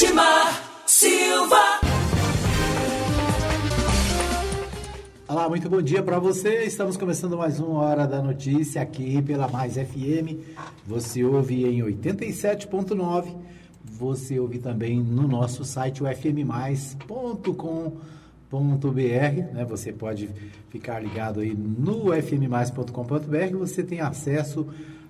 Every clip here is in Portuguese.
Edmar Silva. Olá, muito bom dia para você. Estamos começando mais uma hora da notícia aqui pela Mais FM. Você ouve em 87.9. Você ouve também no nosso site, o fmmais.com.br. Né? Você pode ficar ligado aí no fmmais.com.br. Você tem acesso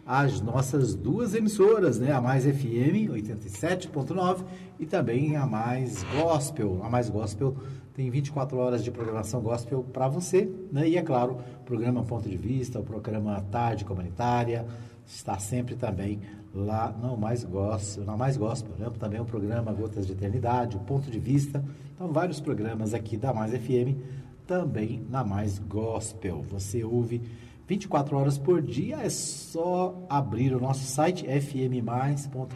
às nossas duas emissoras, né? A Mais FM 87.9 e também a Mais Gospel. A Mais Gospel tem 24 horas de programação gospel para você, né? E é claro, o programa Ponto de Vista, o programa Tarde Comunitária está sempre também lá no Mais Gospel, na Mais Gospel, né? Também o programa Gotas de Eternidade, o Ponto de Vista. Então, vários programas aqui da Mais FM também na Mais Gospel. Você ouve 24 horas por dia, é só abrir o nosso site fmmais.com.br.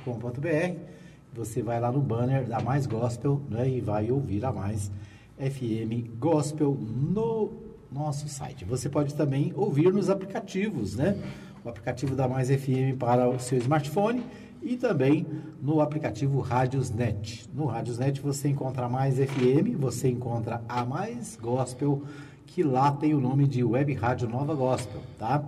Você vai lá no banner da Mais Gospel né, e vai ouvir a Mais FM Gospel no nosso site. Você pode também ouvir nos aplicativos, né? O aplicativo da Mais FM para o seu smartphone e também no aplicativo Radiosnet. No Radiosnet você encontra a Mais FM, você encontra a Mais Gospel que lá tem o nome de Web Rádio Nova Gospel, tá?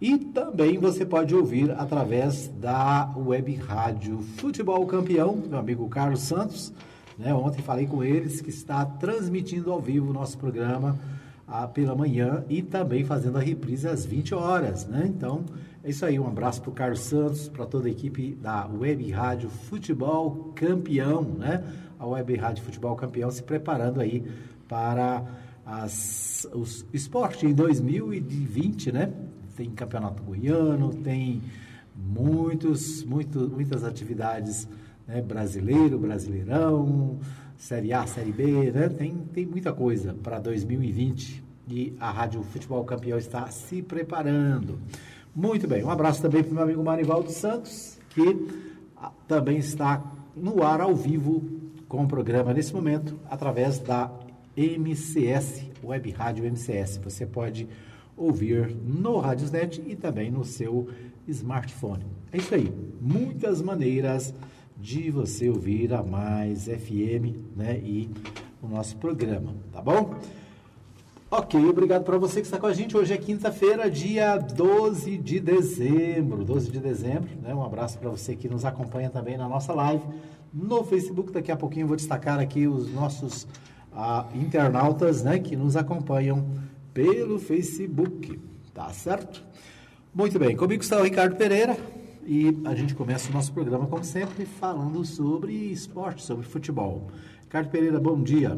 E também você pode ouvir através da Web Rádio Futebol Campeão, meu amigo Carlos Santos. Né? Ontem falei com eles que está transmitindo ao vivo o nosso programa ah, pela manhã e também fazendo a reprise às 20 horas. Né? Então, é isso aí. Um abraço para o Carlos Santos, para toda a equipe da Web Rádio Futebol Campeão. Né? A Web Rádio Futebol Campeão se preparando aí para as, os esporte em 2020, né? Tem campeonato goiano, tem muitos, muito, muitas atividades, né? Brasileiro, Brasileirão, Série A, Série B, né? Tem, tem muita coisa para 2020 e a Rádio Futebol Campeão está se preparando. Muito bem, um abraço também para o meu amigo Marivaldo Santos, que ah, também está no ar ao vivo com o programa nesse momento, através da MCS, Web Rádio MCS. Você pode ouvir no Radiosnet e também no seu smartphone. É isso aí, muitas maneiras de você ouvir a Mais FM né, e o nosso programa, tá bom? Ok, obrigado para você que está com a gente. Hoje é quinta-feira, dia 12 de dezembro. 12 de dezembro, né? Um abraço para você que nos acompanha também na nossa live no Facebook. Daqui a pouquinho eu vou destacar aqui os nossos a internautas né, que nos acompanham pelo Facebook, tá certo? Muito bem, comigo está o Ricardo Pereira e a gente começa o nosso programa, como sempre, falando sobre esporte, sobre futebol. Ricardo Pereira, bom dia.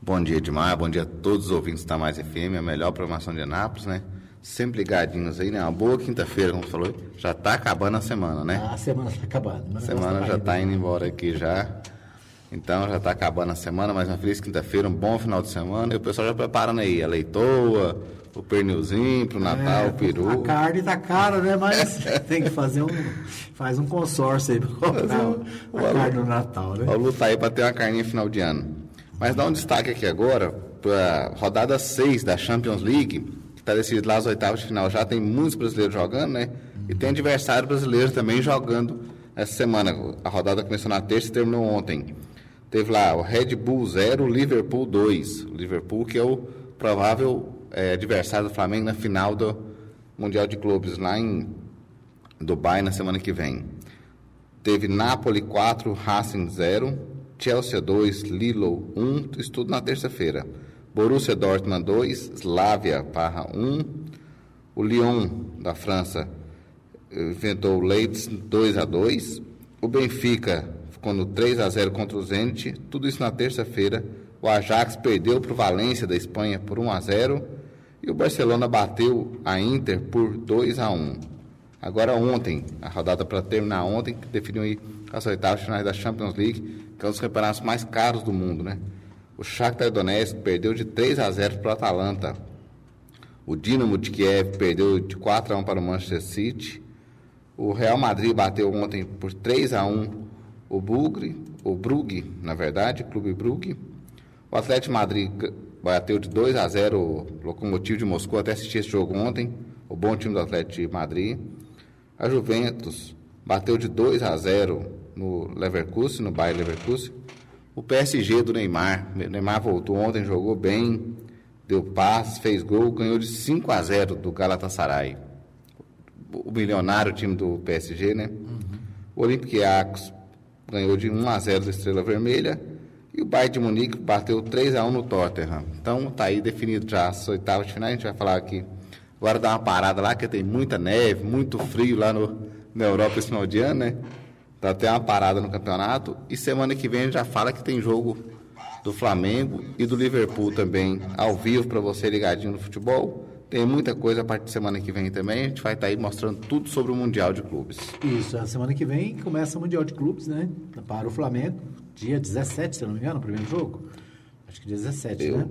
Bom dia, Edmar, bom dia a todos os ouvintes da Mais FM, a melhor programação de Anápolis, né? Sempre ligadinhos aí, né? Uma boa quinta-feira, como você falou, já está acabando a semana, né? Ah, a semana está acabando. A semana tá já está indo embora aqui já. Então já está acabando a semana, mais uma feliz quinta-feira, um bom final de semana. E o pessoal já preparando aí a leitoa, o pernilzinho para o Natal, é, o peru. A carne tá cara, né? Mas tem que fazer um. Faz um consórcio aí para comprar um, a carne no Natal, né? Vamos lutar aí para ter uma carninha final de ano. Mas dá um destaque aqui agora para rodada 6 da Champions League, que está decidido lá as oitavas de final. Já tem muitos brasileiros jogando, né? E tem adversário brasileiro também jogando essa semana. A rodada começou na terça e terminou ontem. Teve lá o Red Bull 0, Liverpool 2. O Liverpool que é o provável é, adversário do Flamengo na final do Mundial de Clubes lá em Dubai na semana que vem. Teve Napoli 4, Racing 0, Chelsea 2, Lilo 1, isso tudo na terça-feira. Borussia Dortmund 2, Slavia Parra 1. O Lyon da França inventou o Leeds 2 a 2. O Benfica quando 3 a 0 contra o Zenit, tudo isso na terça-feira. O Ajax perdeu para o Valência da Espanha por 1 a 0 e o Barcelona bateu a Inter por 2 a 1. Agora ontem, a rodada para terminar ontem, que definiu as oitavas finais da Champions League, que é um dos campeonatos mais caros do mundo, né? O Shakhtar Donetsk perdeu de 3 a 0 para o Atalanta. O Dinamo de Kiev perdeu de 4 a 1 para o Manchester City. O Real Madrid bateu ontem por 3 a 1 o Bugre, o Brugge, na verdade, Clube Brugge. O Atlético Madrid bateu de 2 a 0 o Locomotivo de Moscou, até assisti esse jogo ontem, o bom time do Atlético de Madrid. A Juventus bateu de 2 a 0 no Leverkusen, no Bayern Leverkusen. O PSG do Neymar. O Neymar voltou ontem, jogou bem, deu passes, fez gol, ganhou de 5 a 0 do Galatasaray. O milionário time do PSG, né? Uhum. O Olympiacos ganhou de 1 a 0 da Estrela Vermelha. E o Bayern de Munique bateu 3 a 1 no Tottenham. Então tá aí definido já as oitavas de final. A gente vai falar aqui. Agora dá uma parada lá, que tem muita neve, muito frio lá no, na Europa esse final de ano, né? Tá até uma parada no campeonato. E semana que vem a gente já fala que tem jogo do Flamengo e do Liverpool também ao vivo para você ligadinho no futebol. Tem muita coisa a partir de semana que vem também. A gente vai estar tá aí mostrando tudo sobre o Mundial de Clubes. Isso, a semana que vem começa o Mundial de Clubes, né? Para o Flamengo dia 17, se eu não me engano, o primeiro jogo. Acho que dia 17, eu né?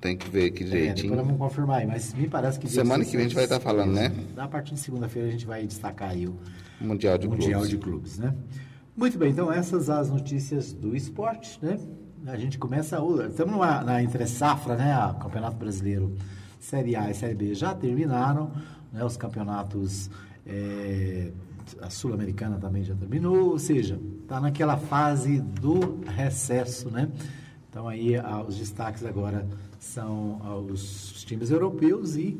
Tem que ver aqui direitinho. É, depois vamos confirmar aí, mas me parece que... Semana 17, que vem a gente vai estar falando, né? A partir de segunda-feira a gente vai destacar aí o Mundial de Mundial Clubes. de Clubes, né? Muito bem, então essas as notícias do esporte, né? A gente começa... Estamos na entre-safra, né? A Campeonato Brasileiro Série A e Série B já terminaram, né? Os campeonatos... É, a Sul-Americana também já terminou, ou seja, está naquela fase do recesso, né? Então aí os destaques agora são os, os times europeus e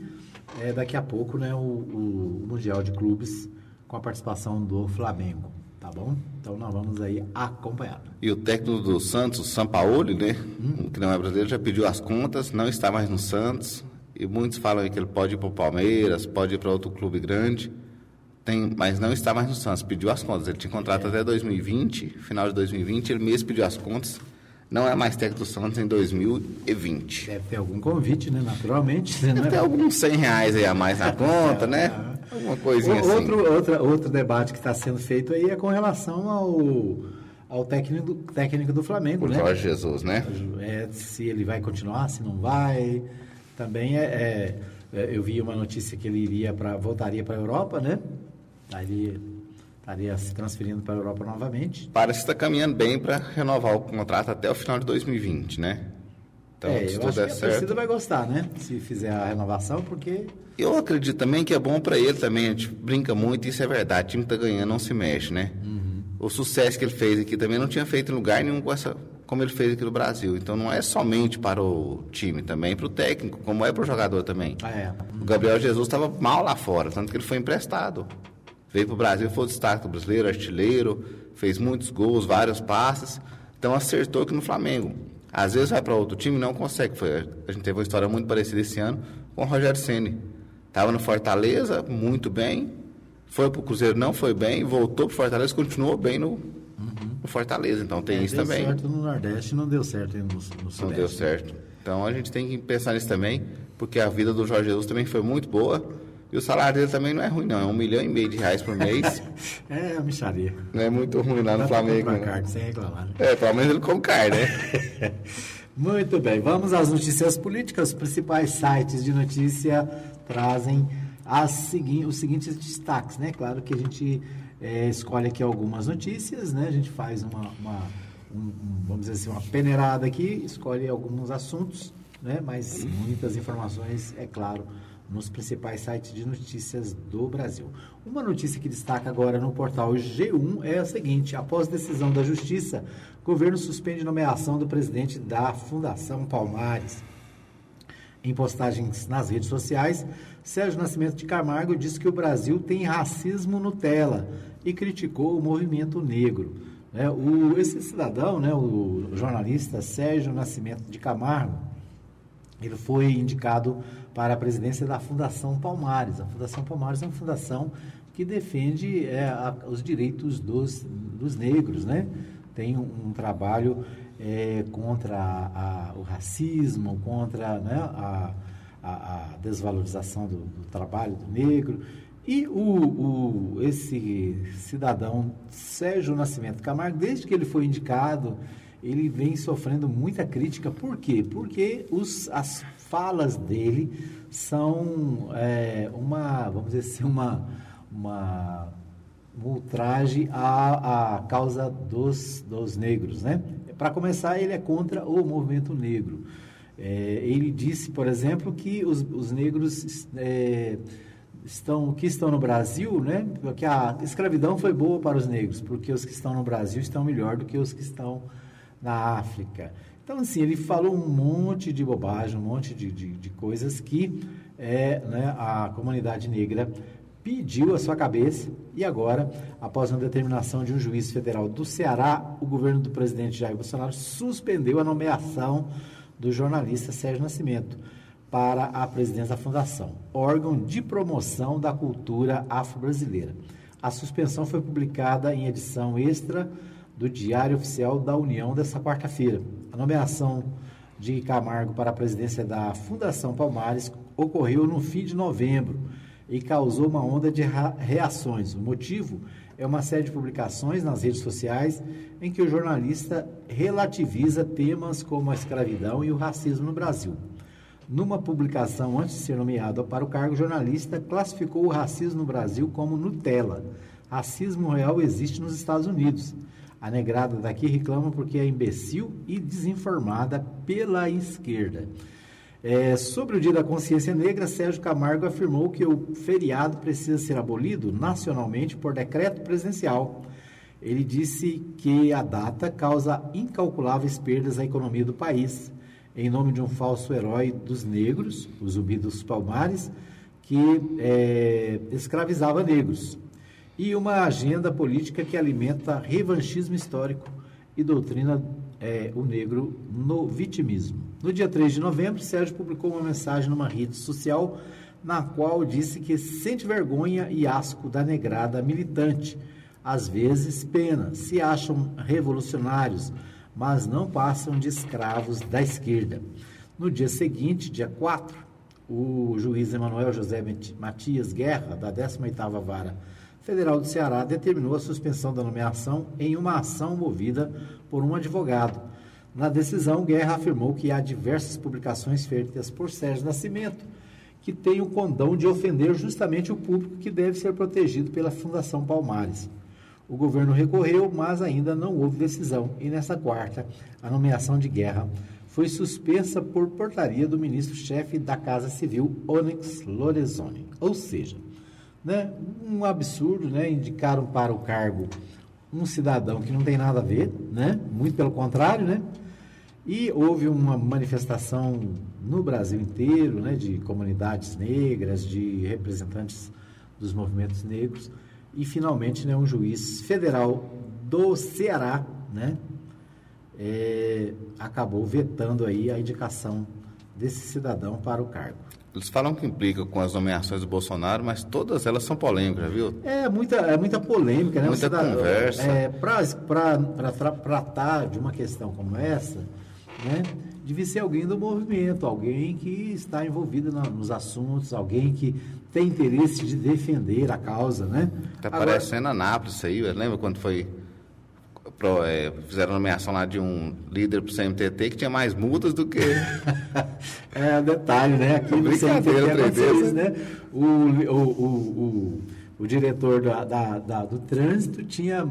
é, daqui a pouco né, o, o, Mundial de Clubes com a participação do Flamengo, tá bom? Então nós vamos aí acompanhar. E o técnico do Santos, o Sampaoli, né, hum. que não é brasileiro, já pediu as contas, não está mais no Santos, e muitos falam que ele pode ir para o Palmeiras, pode ir para outro clube grande. Tem, mas não está mais no Santos, pediu as contas. Ele tinha contrato é. até 2020, final de 2020, ele mesmo pediu as contas. Não é mais técnico do Santos em 2020. Deve ter algum convite, né? Naturalmente. Deve né? ter alguns 100 reais aí a mais na conta, né? Alguma coisinha o, assim. Outro, outra, outro debate que está sendo feito aí é com relação ao, ao técnico, do, técnico do Flamengo, o né? Jorge Jesus, né? É, se ele vai continuar, se não vai. Também é, é eu vi uma notícia que ele iria para voltaria para a Europa, né? Estaria, estaria se transferindo para a Europa novamente. Parece que está caminhando bem para renovar o contrato até o final de 2020, né? Então, é, se eu tudo acho der que a certo. vai gostar, né? Se fizer a renovação, porque... Eu acredito também que é bom para ele também. A gente brinca muito, isso é verdade. O time está ganhando, não se mexe, né? Uhum. O sucesso que ele fez aqui também não tinha feito em lugar nenhum com essa, como ele fez aqui no Brasil. Então não é somente para o time, também para o técnico, como é para o jogador também. Ah, é. O Gabriel Jesus estava mal lá fora, tanto que ele foi emprestado. Veio para o Brasil, foi o destaque do brasileiro, artilheiro, fez muitos gols, vários passes. Então acertou aqui no Flamengo. Às vezes vai para outro time e não consegue. Foi, a gente teve uma história muito parecida esse ano com o Rogério Ceni. Estava no Fortaleza, muito bem. Foi para o Cruzeiro, não foi bem. Voltou para o Fortaleza, continuou bem no, no Fortaleza. Então tem é, isso deu também. Deu certo no Nordeste, não deu certo no, no Sudeste. Não deu certo. Então a gente tem que pensar nisso também, porque a vida do Jorge Jesus também foi muito boa. E o salário dele também não é ruim, não. É um milhão e meio de reais por mês. é, a micharia. Não é muito ruim lá no Flamengo. Comprar carne sem reclamar. Né? É, pelo menos ele come carne, né? muito bem. Vamos às notícias políticas. Os principais sites de notícia trazem as segui os seguintes destaques, né? Claro que a gente é, escolhe aqui algumas notícias, né? A gente faz uma, uma um, vamos dizer assim, uma peneirada aqui, escolhe alguns assuntos, né? Mas muitas informações, é claro, nos principais sites de notícias do Brasil. Uma notícia que destaca agora no portal G1 é a seguinte: após decisão da Justiça, governo suspende nomeação do presidente da Fundação Palmares. Em postagens nas redes sociais, Sérgio Nascimento de Camargo disse que o Brasil tem racismo Nutella e criticou o movimento negro. É, o, esse cidadão, né, o jornalista Sérgio Nascimento de Camargo, ele foi indicado para a presidência da Fundação Palmares. A Fundação Palmares é uma fundação que defende é, a, os direitos dos, dos negros, né? Tem um, um trabalho é, contra a, a, o racismo, contra né, a, a, desvalorização do, do, trabalho do negro. E o, o, esse cidadão, Sérgio Nascimento Camargo, desde que ele foi indicado, ele vem sofrendo muita crítica. Por quê? Porque os, as falas dele são é, uma, vamos dizer assim, uma, uma, ultraje à, à causa dos, dos negros, né? Para começar, ele é contra o movimento negro. É, ele disse, por exemplo, que os, os negros é, estão, que estão no Brasil, né? Porque a escravidão foi boa para os negros, porque os que estão no Brasil estão melhor do que os que estão na África. Então, assim, ele falou um monte de bobagem, um monte de, de, de coisas que é, né, a comunidade negra pediu a sua cabeça e agora, após uma determinação de um juiz federal do Ceará, o governo do presidente Jair Bolsonaro suspendeu a nomeação do jornalista Sérgio Nascimento para a presidência da Fundação, órgão de promoção da cultura afro-brasileira. A suspensão foi publicada em edição extra do Diário Oficial da União desta quarta-feira. A nomeação de Camargo para a presidência da Fundação Palmares ocorreu no fim de novembro e causou uma onda de reações. O motivo é uma série de publicações nas redes sociais em que o jornalista relativiza temas como a escravidão e o racismo no Brasil. Numa publicação antes de ser nomeado para o cargo, o jornalista classificou o racismo no Brasil como Nutella. Racismo real existe nos Estados Unidos. A negrada daqui reclama porque é imbecil e desinformada pela esquerda. É, sobre o Dia da Consciência Negra, Sérgio Camargo afirmou que o feriado precisa ser abolido nacionalmente por decreto presidencial. Ele disse que a data causa incalculáveis perdas à economia do país, em nome de um falso herói dos negros, o Zumbi dos Palmares, que é, escravizava negros, e uma agenda política que alimenta revanchismo histórico e doutrina é, o negro no vitimismo. No dia 3 de novembro, Sérgio publicou uma mensagem numa rede social na qual disse que sente vergonha e asco da negrada militante. Às vezes, pena, se acham revolucionários, mas não passam de escravos da esquerda. No dia seguinte, dia 4, o juiz Emanuel José Matias Guerra, da 18ª Vara Federal do Ceará determinou a suspensão da nomeação em uma ação movida por um advogado. Na decisão, Guerra afirmou que há diversas publicações feitas por Sérgio Nascimento que têm o condão de ofender justamente o público que deve ser protegido pela Fundação Palmares. O governo recorreu, mas ainda não houve decisão, e nessa quarta, a nomeação de Guerra foi suspensa por portaria do ministro-chefe da Casa Civil, Onyx Lorenzoni. Ou seja, né? Um absurdo, né? Indicaram para o cargo um cidadão que não tem nada a ver, né? Muito pelo contrário, né? E houve uma manifestação no Brasil inteiro, né? De comunidades negras, de representantes dos movimentos negros e finalmente, né? Um juiz federal do Ceará, né? É, acabou vetando aí a indicação desse cidadão para o cargo. Eles falam que implica com as nomeações do Bolsonaro, mas todas elas são polêmicas, viu? É muita, é muita polêmica, né? Muita conversa. É, Para tratar de uma questão como essa, né? Deve ser alguém do movimento, alguém que está envolvido na, nos assuntos, alguém que tem interesse de defender a causa, né? Está parecendo Anápolis isso aí, lembra quando foi pro, é, fizeram nomeação lá de um líder para o CMTT que tinha mais multas do que. é, detalhe, né? Aqui no CMTT isso, né? O, o, o, o, diretor da, da, da, do trânsito tinha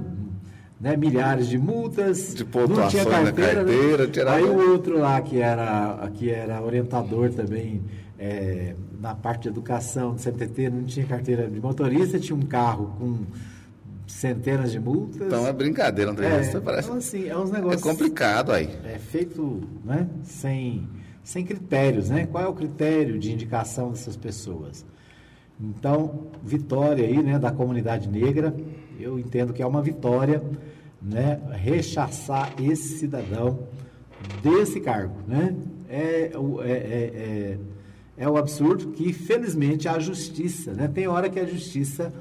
né, milhares de multas, de não tinha carteira, carteira né? aí o outro lá que era, que era orientador também é, na parte de educação do CMTT não tinha carteira de motorista, tinha um carro com centenas de multas. Então é brincadeira, André. É, parece... Então, assim, é uns negócios. É complicado aí. É feito né, sem, sem critérios, né? Qual é o critério de indicação dessas pessoas? Então, vitória aí, né, da comunidade negra. Eu entendo que é uma vitória, né, rechaçar esse cidadão desse cargo, né? É, é, é, é, é o absurdo que, felizmente, a justiça, né? Tem hora que a justiça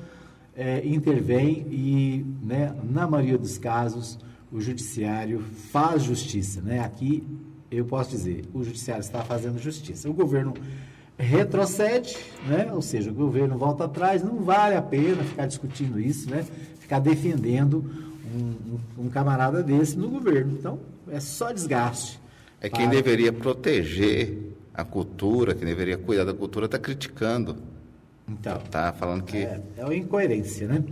é, intervém e, né, na maioria dos casos, o judiciário faz justiça. Né? Aqui, eu posso dizer, o judiciário está fazendo justiça. O governo retrocede, né? ou seja, o governo volta atrás, não vale a pena ficar discutindo isso, né? ficar defendendo um, um, um camarada desse no governo. Então, é só desgaste. É quem para... deveria proteger a cultura, quem deveria cuidar da cultura, está criticando. Então, tá falando que. É, é uma incoerência, né?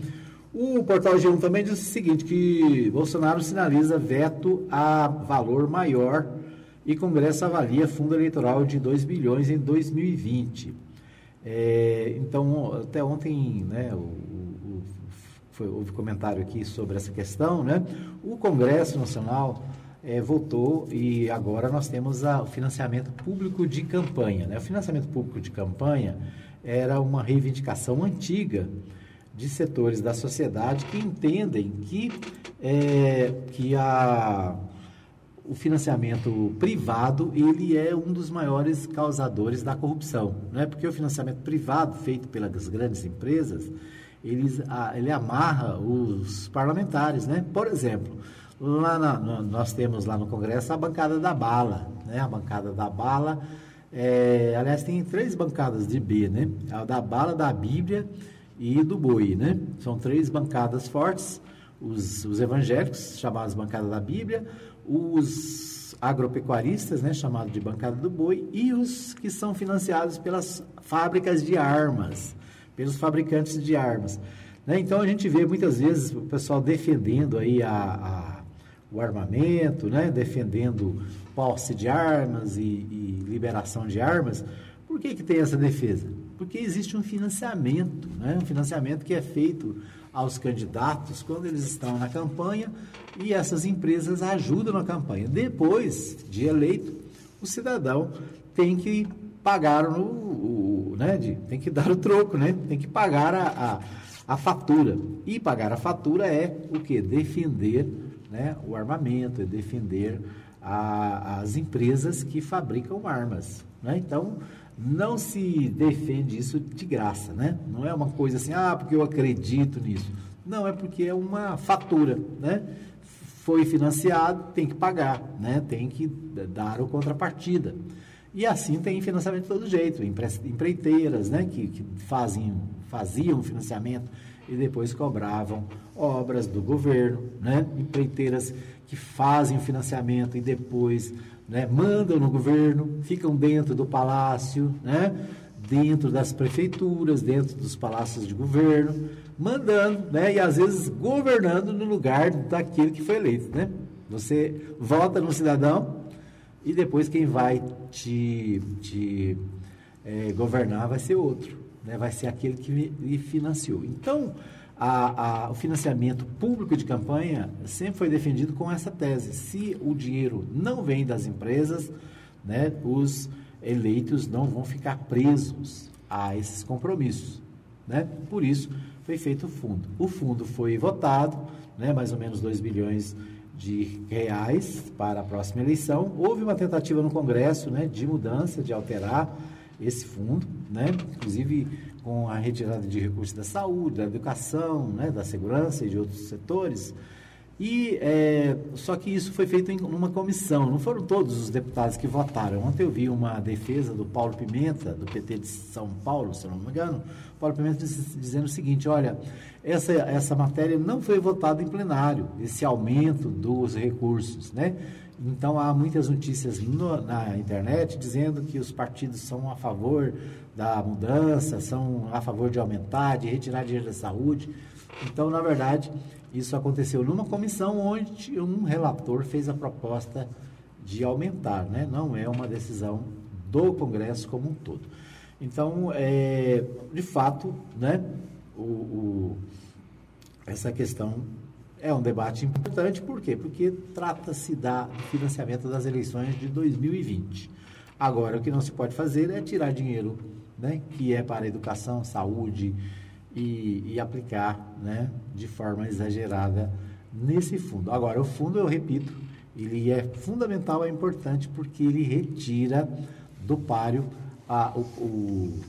O portal G1 também diz o seguinte: que Bolsonaro sinaliza veto a valor maior e Congresso avalia fundo eleitoral de 2 bilhões em 2020. É, então, até ontem, né, o, o, foi, houve comentário aqui sobre essa questão, né? O Congresso Nacional é, voltou e agora nós temos a, o financiamento público de campanha. Né? O financiamento público de campanha era uma reivindicação antiga de setores da sociedade que entendem que, é, que a, o financiamento privado ele é um dos maiores causadores da corrupção, não é porque o financiamento privado feito pelas grandes empresas eles, ele amarra os parlamentares, né? Por exemplo, lá na, no, nós temos lá no Congresso a bancada da bala, né? A bancada da bala, é, aliás tem três bancadas de B, né? A da bala, da Bíblia e do boi, né? São três bancadas fortes, os, os evangélicos, chamados bancada da Bíblia, os agropecuaristas, né, chamado de bancada do boi, e os que são financiados pelas fábricas de armas, pelos fabricantes de armas. Né? Então a gente vê muitas vezes o pessoal defendendo aí a, a o armamento, né? defendendo posse de armas e, e liberação de armas. Por que, que tem essa defesa? Porque existe um financiamento, né? um financiamento que é feito aos candidatos quando eles estão na campanha e essas empresas ajudam na campanha. Depois de eleito, o cidadão tem que pagar o, o né, de, tem que dar o troco, né? Tem que pagar a, a, a fatura. E pagar a fatura é o que? Defender né, o armamento, é defender a, as empresas que fabricam armas. Né? Então, não se defende isso de graça, né? Não é uma coisa assim, ah, porque eu acredito nisso. Não, é porque é uma fatura, né? Foi financiado, tem que pagar, né? Tem que dar o contrapartida. E assim tem financiamento de todo jeito, empreiteiras, né? Que, que fazem, faziam financiamento e depois cobravam obras do governo, né? Empreiteiras que fazem o financiamento e depois né, mandam no governo, ficam dentro do palácio, né, dentro das prefeituras, dentro dos palácios de governo, mandando, né, e às vezes governando no lugar daquele que foi eleito, né? Você vota no cidadão e depois quem vai te, te é, governar vai ser outro, né? Vai ser aquele que lhe financiou. Então, a, a, o financiamento público de campanha sempre foi defendido com essa tese. Se o dinheiro não vem das empresas, né, os eleitos não vão ficar presos a esses compromissos. Né? Por isso, foi feito o fundo. O fundo foi votado, né, mais ou menos 2 bilhões de reais para a próxima eleição. Houve uma tentativa no Congresso né, de mudança, de alterar esse fundo, né? inclusive com a retirada de recursos da saúde, da educação, né, da segurança e de outros setores. E é, só que isso foi feito em uma comissão, não foram todos os deputados que votaram. Ontem eu vi uma defesa do Paulo Pimenta, do PT de São Paulo, se não me engano, Paulo Pimenta dizendo o seguinte: olha, essa, essa matéria não foi votada em plenário, esse aumento dos recursos, né? Então há muitas notícias no, na internet dizendo que os partidos são a favor da mudança, são a favor de aumentar, de retirar dinheiro da saúde. Então, na verdade, isso aconteceu numa comissão onde um relator fez a proposta de aumentar, né? não é uma decisão do Congresso como um todo. Então, é, de fato, né, o, o, essa questão é um debate importante, por quê? Porque trata-se da financiamento das eleições de 2020. Agora, o que não se pode fazer é tirar dinheiro né, que é para educação, saúde e, e aplicar né, de forma exagerada nesse fundo. Agora, o fundo, eu repito, ele é fundamental, é importante porque ele retira do páreo a, o, o,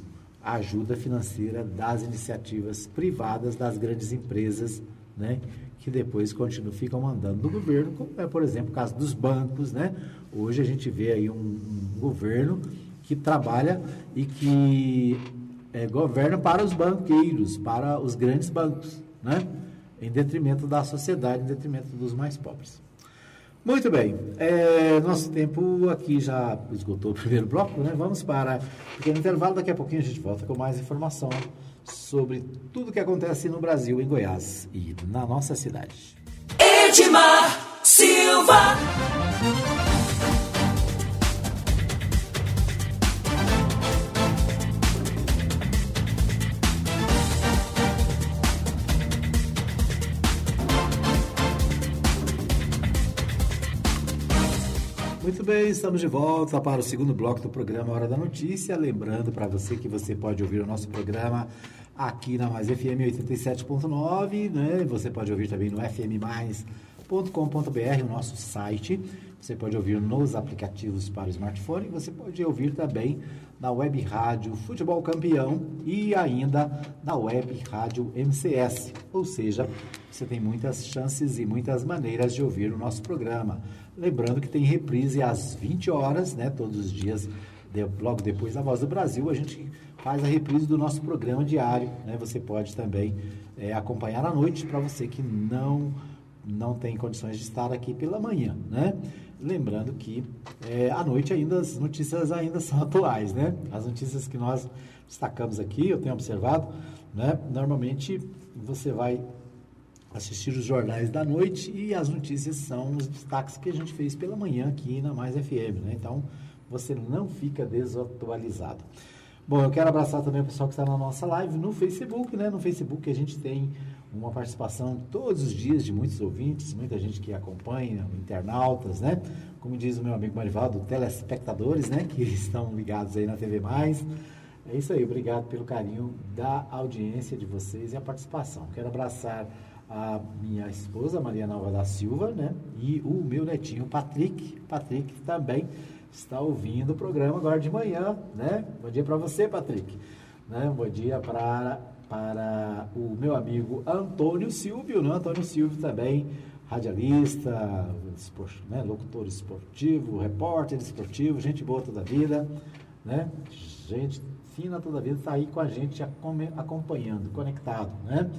a ajuda financeira das iniciativas privadas, das grandes empresas, né, que depois continuam, ficam mandando no governo, como é, por exemplo, o caso dos bancos, né? Hoje a gente vê aí um, um governo que trabalha e que é, governa para os banqueiros, para os grandes bancos, né? em detrimento da sociedade, em detrimento dos mais pobres. Muito bem, é, nosso tempo aqui já esgotou o primeiro bloco, né? Vamos para o pequeno intervalo, daqui a pouquinho a gente volta com mais informação sobre tudo que acontece no Brasil, em Goiás e na nossa cidade. Edmar Silva. Estamos de volta para o segundo bloco do programa Hora da Notícia. Lembrando para você que você pode ouvir o nosso programa aqui na Mais FM 87.9, né? Você pode ouvir também no fmmais.com.br, o nosso site. Você pode ouvir nos aplicativos para o smartphone. Você pode ouvir também na web rádio Futebol Campeão e ainda na web rádio MCS. Ou seja, você tem muitas chances e muitas maneiras de ouvir o nosso programa. Lembrando que tem reprise às 20 horas, né? Todos os dias, de, logo depois da Voz do Brasil, a gente faz a reprise do nosso programa diário, né? Você pode também é, acompanhar à noite para você que não não tem condições de estar aqui pela manhã, né? Lembrando que é, à noite ainda as notícias ainda são atuais, né? As notícias que nós destacamos aqui, eu tenho observado, né? Normalmente você vai assistir os jornais da noite e as notícias são os destaques que a gente fez pela manhã aqui na Mais FM, né? Então, você não fica desatualizado. Bom, eu quero abraçar também o pessoal que está na nossa live no Facebook, né? No Facebook a gente tem uma participação todos os dias de muitos ouvintes, muita gente que acompanha, internautas, né? Como diz o meu amigo Marivaldo, telespectadores, né? Que estão ligados aí na TV Mais. É isso aí, obrigado pelo carinho da audiência de vocês e a participação. Quero abraçar a minha esposa, Maria Nova da Silva, né? E o meu netinho, Patrick. Patrick também está ouvindo o programa agora de manhã, né? Bom dia para você, Patrick. Né? Bom dia para, para o meu amigo Antônio Silvio, né? Antônio Silvio também, radialista, né? locutor esportivo, repórter esportivo, gente boa toda a vida, né? Gente fina toda a vida, está aí com a gente acompanhando, conectado, né?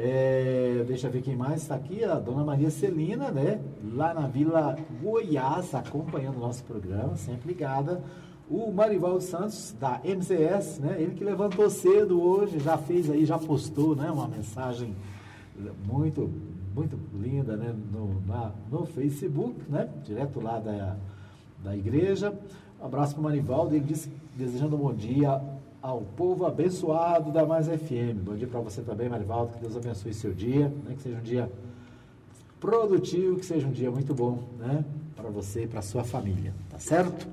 É, deixa eu ver quem mais está aqui, a dona Maria Celina, né? Lá na Vila Goiás, acompanhando o nosso programa, sempre ligada. O Marivaldo Santos, da MCS, né? Ele que levantou cedo hoje, já fez aí, já postou, né? Uma mensagem muito, muito linda, né? No, na, no Facebook, né? Direto lá da, da igreja. Um abraço para o Marivaldo, ele disse, desejando um bom dia ao povo abençoado da Mais FM. Bom dia para você também, Marivaldo. Que Deus abençoe seu dia, né? que seja um dia produtivo, que seja um dia muito bom, né? Para você e para sua família, tá certo?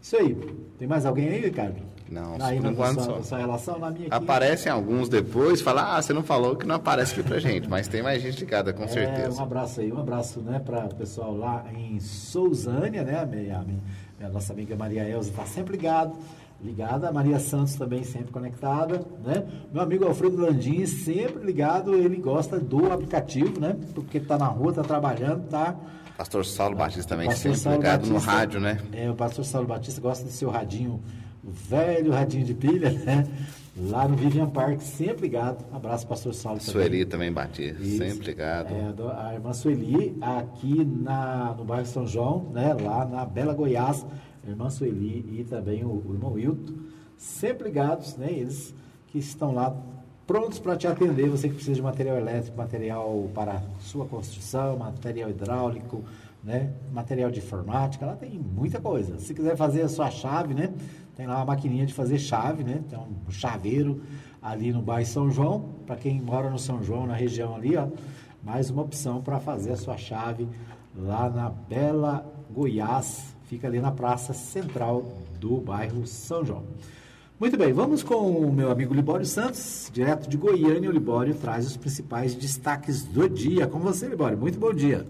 Isso aí. Tem mais alguém aí, Ricardo? Não, aí por enquanto sua, sua relação na minha aqui. Aparecem alguns depois, fala, ah, você não falou que não aparece aqui pra gente, mas tem mais gente ligada, com é, certeza. Um abraço aí, um abraço, né, para o pessoal lá em Sousânia, né, a, minha, a, minha, a nossa amiga Maria Elza está sempre ligado ligada. A Maria Santos também sempre conectada, né? Meu amigo Alfredo Landim sempre ligado, ele gosta do aplicativo, né? Porque está na rua, está trabalhando, tá... Pastor Saulo Batista também pastor sempre Saulo ligado Batista, no rádio, né? É, o pastor Saulo Batista gosta do seu radinho, velho radinho de pilha, né? Lá no Vivian Park, sempre ligado. abraço, pastor Saulo. Sueli também Batista, Isso. sempre ligado. É, a irmã Sueli, aqui na, no bairro São João, né? Lá na Bela Goiás, irmã Sueli e também o, o irmão Wilton, sempre ligados, né? Eles que estão lá prontos para te atender. Você que precisa de material elétrico, material para sua construção, material hidráulico, né? Material de informática, lá tem muita coisa. Se quiser fazer a sua chave, né? Tem lá uma maquininha de fazer chave, né? Tem um chaveiro ali no bairro São João. Para quem mora no São João, na região ali, ó, mais uma opção para fazer a sua chave lá na Bela Goiás, fica ali na praça central do bairro São João. Muito bem, vamos com o meu amigo Libório Santos, direto de Goiânia. O Libório traz os principais destaques do dia. Com você, Libório. Muito bom dia.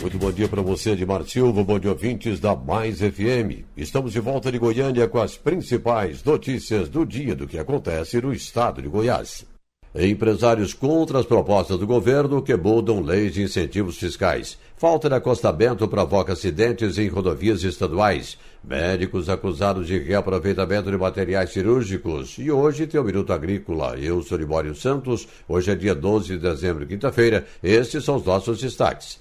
Muito bom dia para você, Edmar Silva, bom dia ouvintes da Mais FM. Estamos de volta de Goiânia com as principais notícias do dia do que acontece no estado de Goiás. Empresários contra as propostas do governo que mudam leis de incentivos fiscais. Falta de acostamento provoca acidentes em rodovias estaduais. Médicos acusados de reaproveitamento de materiais cirúrgicos. E hoje tem o Minuto Agrícola. Eu sou Libório Santos. Hoje é dia 12 de dezembro, quinta-feira. Estes são os nossos destaques.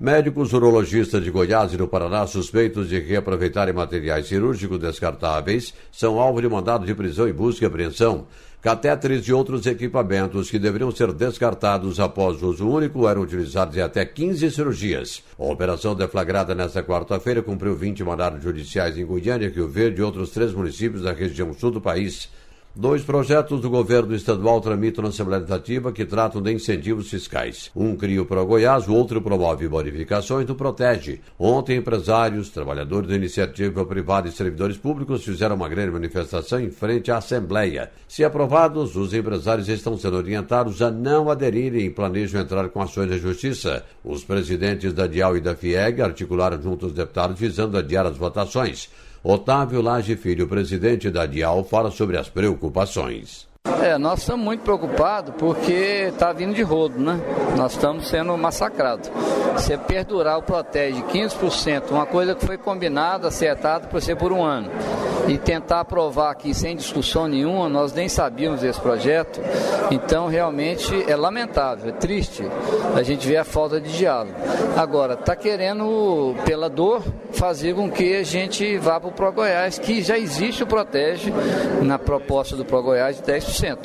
Médicos urologistas de Goiás e do Paraná suspeitos de reaproveitarem materiais cirúrgicos descartáveis são alvo de mandado de prisão e busca e apreensão. Catéteres e outros equipamentos que deveriam ser descartados após uso único eram utilizados em até 15 cirurgias. A operação deflagrada nesta quarta-feira cumpriu 20 mandados judiciais em Goiânia, Rio Verde e outros três municípios da região sul do país. Dois projetos do governo estadual tramitam na Assembleia Legislativa que tratam de incentivos fiscais. Um cria o Pro Goiás, o outro promove bonificações do Protege. Ontem, empresários, trabalhadores da iniciativa privada e servidores públicos fizeram uma grande manifestação em frente à Assembleia. Se aprovados, os empresários estão sendo orientados a não aderirem e planejam entrar com ações na Justiça. Os presidentes da DIAL e da FIEG articularam junto aos deputados visando adiar as votações. Otávio Lage Filho, presidente da DIAL, fala sobre as preocupações. É, nós estamos muito preocupados porque está vindo de rodo, né? Nós estamos sendo massacrados. Se perdurar o Protege 15%, uma coisa que foi combinada, acertada por ser por um ano, e tentar aprovar aqui sem discussão nenhuma, nós nem sabíamos desse projeto, então realmente é lamentável, é triste a gente ver a falta de diálogo. Agora, está querendo, pela dor, fazer com que a gente vá para o Pro Goiás, que já existe o Protege na proposta do Pro Goiás de 10%.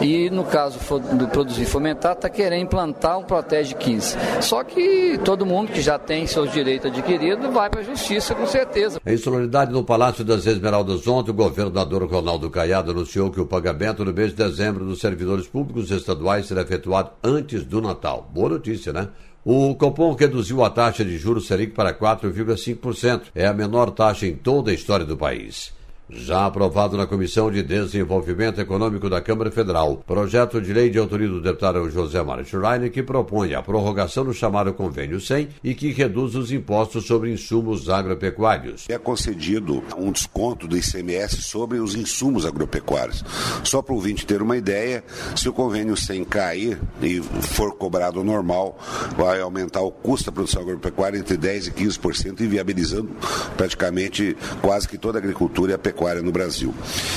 E no caso do produzir fomentar, está querendo implantar um protege 15. Só que todo mundo que já tem seus direitos adquiridos vai para a justiça com certeza. Em solenidade no Palácio das Esmeraldas ontem, o governador Ronaldo Caiado anunciou que o pagamento no mês de dezembro dos servidores públicos estaduais será efetuado antes do Natal. Boa notícia, né? O Copom reduziu a taxa de juros Selic para 4,5%. É a menor taxa em toda a história do país. Já aprovado na Comissão de Desenvolvimento Econômico da Câmara Federal, projeto de lei de autoria do deputado José Mário Schreiner que propõe a prorrogação do chamado Convênio 100 e que reduz os impostos sobre insumos agropecuários. É concedido um desconto do ICMS sobre os insumos agropecuários. Só para o ouvinte ter uma ideia, se o Convênio 100 cair e for cobrado normal, vai aumentar o custo da produção agropecuária entre 10% e 15%, inviabilizando praticamente quase que toda a agricultura e a pecuária no Brasil.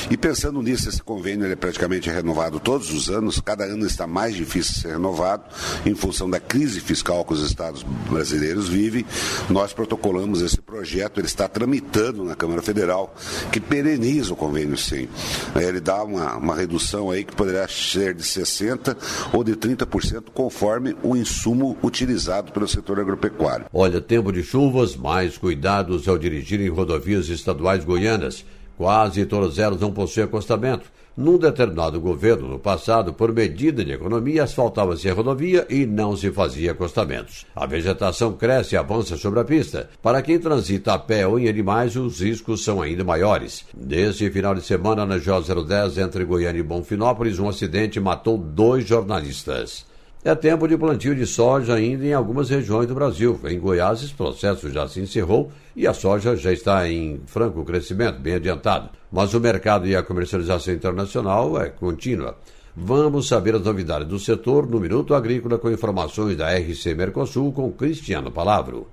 E pensando nisso, esse convênio é praticamente renovado todos os anos, cada ano está mais difícil ser renovado, em função da crise fiscal que os estados brasileiros vivem. Nós protocolamos esse projeto, ele está tramitando na Câmara Federal, que pereniza o convênio sim. Ele dá uma, uma redução aí que poderá ser de 60% ou de 30%, conforme o insumo utilizado pelo setor agropecuário. Olha, tempo de chuvas, mais cuidados ao dirigir em rodovias estaduais goianas. Quase todas elas não possuem acostamento. Num determinado governo no passado, por medida de economia, asfaltava-se a rodovia e não se fazia acostamentos. A vegetação cresce e avança sobre a pista. Para quem transita a pé ou em animais, os riscos são ainda maiores. Neste final de semana, na J010, entre Goiânia e Bonfinópolis, um acidente matou dois jornalistas. É tempo de plantio de soja ainda em algumas regiões do Brasil. Em Goiás, esse processo já se encerrou e a soja já está em franco crescimento, bem adiantado. Mas o mercado e a comercialização internacional é contínua. Vamos saber as novidades do setor no Minuto Agrícola com informações da RC Mercosul com Cristiano Palavro.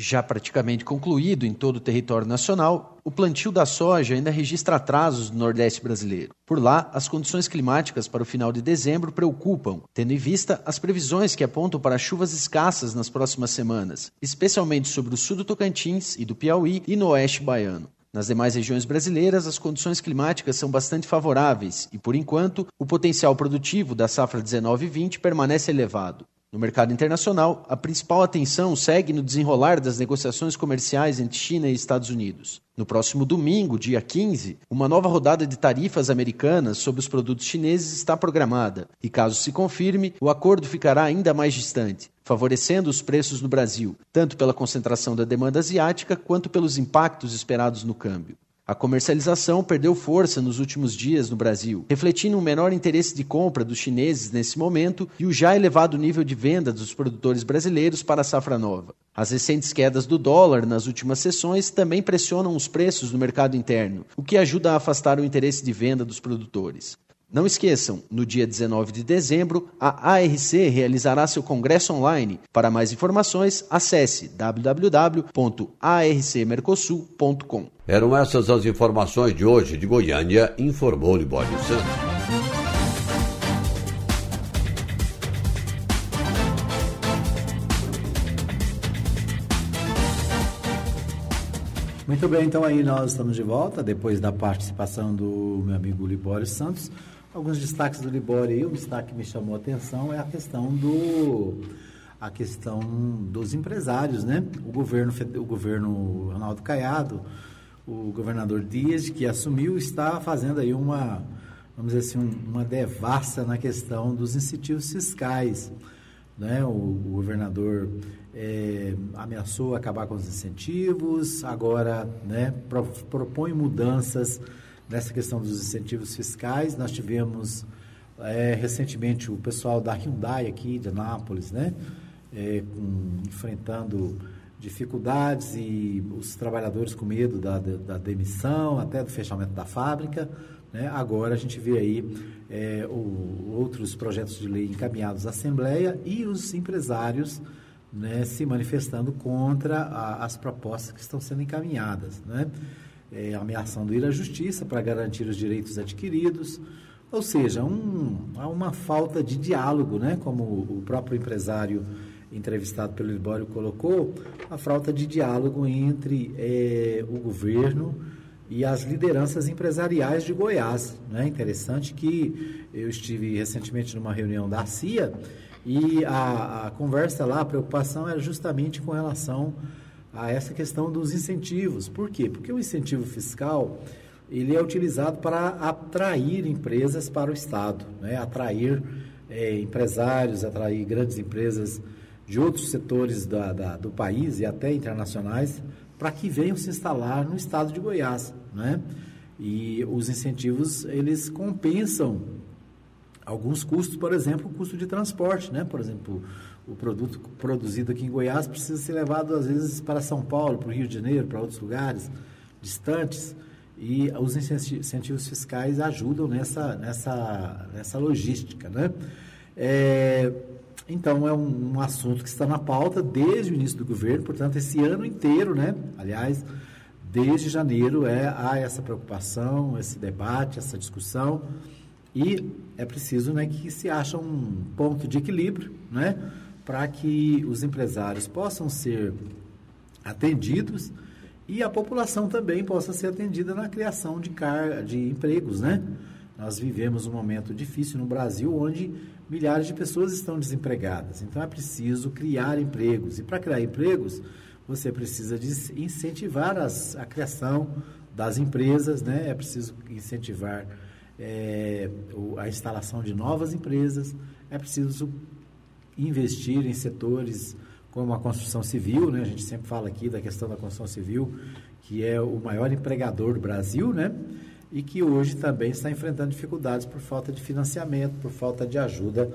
Já praticamente concluído em todo o território nacional, o plantio da soja ainda registra atrasos no Nordeste brasileiro. Por lá, as condições climáticas para o final de dezembro preocupam, tendo em vista as previsões que apontam para chuvas escassas nas próximas semanas, especialmente sobre o sul do Tocantins e do Piauí e no oeste baiano. Nas demais regiões brasileiras, as condições climáticas são bastante favoráveis e, por enquanto, o potencial produtivo da safra 19-20 permanece elevado. No mercado internacional, a principal atenção segue no desenrolar das negociações comerciais entre China e Estados Unidos. No próximo domingo, dia 15, uma nova rodada de tarifas americanas sobre os produtos chineses está programada, e caso se confirme, o acordo ficará ainda mais distante, favorecendo os preços no Brasil, tanto pela concentração da demanda asiática quanto pelos impactos esperados no câmbio. A comercialização perdeu força nos últimos dias no Brasil, refletindo um menor interesse de compra dos chineses nesse momento e o já elevado nível de venda dos produtores brasileiros para a safra nova. As recentes quedas do dólar nas últimas sessões também pressionam os preços no mercado interno, o que ajuda a afastar o interesse de venda dos produtores. Não esqueçam, no dia 19 de dezembro, a ARC realizará seu congresso online. Para mais informações, acesse www.arcmercosul.com. Eram essas as informações de hoje de Goiânia, informou Libório Santos. Muito bem, então aí nós estamos de volta, depois da participação do meu amigo Libório Santos. Alguns destaques do Libório aí, um destaque que me chamou a atenção é a questão do a questão dos empresários, né? O governo, o governo Ronaldo Caiado, o governador Dias, que assumiu, está fazendo aí uma, vamos dizer assim, uma devassa na questão dos incentivos fiscais. Né? O, o governador é, ameaçou acabar com os incentivos, agora né, pro, propõe mudanças nessa questão dos incentivos fiscais. Nós tivemos é, recentemente o pessoal da Hyundai aqui de Anápolis, né, é, com, enfrentando dificuldades e os trabalhadores com medo da, da, da demissão, até do fechamento da fábrica. Né? Agora a gente vê aí é, o, outros projetos de lei encaminhados à Assembleia e os empresários né, se manifestando contra a, as propostas que estão sendo encaminhadas, né? É, ameaçando ir à justiça para garantir os direitos adquiridos, ou seja, um, há uma falta de diálogo, né? como o próprio empresário entrevistado pelo Libório colocou, a falta de diálogo entre é, o governo e as lideranças empresariais de Goiás. Né? Interessante que eu estive recentemente numa reunião da CIA e a, a conversa lá, a preocupação era justamente com relação a essa questão dos incentivos. Por quê? Porque o incentivo fiscal ele é utilizado para atrair empresas para o Estado, né? atrair é, empresários, atrair grandes empresas de outros setores da, da, do país e até internacionais para que venham se instalar no estado de Goiás, né? E os incentivos eles compensam alguns custos, por exemplo, o custo de transporte, né? Por exemplo, o produto produzido aqui em Goiás precisa ser levado às vezes para São Paulo, para o Rio de Janeiro, para outros lugares distantes e os incentivos fiscais ajudam nessa nessa nessa logística, né? É, então, é um, um, assunto que está na pauta desde o início do governo, portanto, esse ano inteiro, né? Aliás, desde janeiro é, há essa preocupação, esse debate, essa discussão, e é preciso né, que se ache um ponto de equilíbrio, né? Para que os empresários possam ser atendidos e a população também possa ser atendida na criação de, car de empregos, né? Nós vivemos um momento difícil no Brasil onde milhares de pessoas estão desempregadas. Então é preciso criar empregos. E para criar empregos, você precisa incentivar as, a criação das empresas, né? é preciso incentivar é, a instalação de novas empresas, é preciso investir em setores como a construção civil, né? a gente sempre fala aqui da questão da construção civil, que é o maior empregador do Brasil, né? e que hoje também está enfrentando dificuldades por falta de financiamento, por falta de ajuda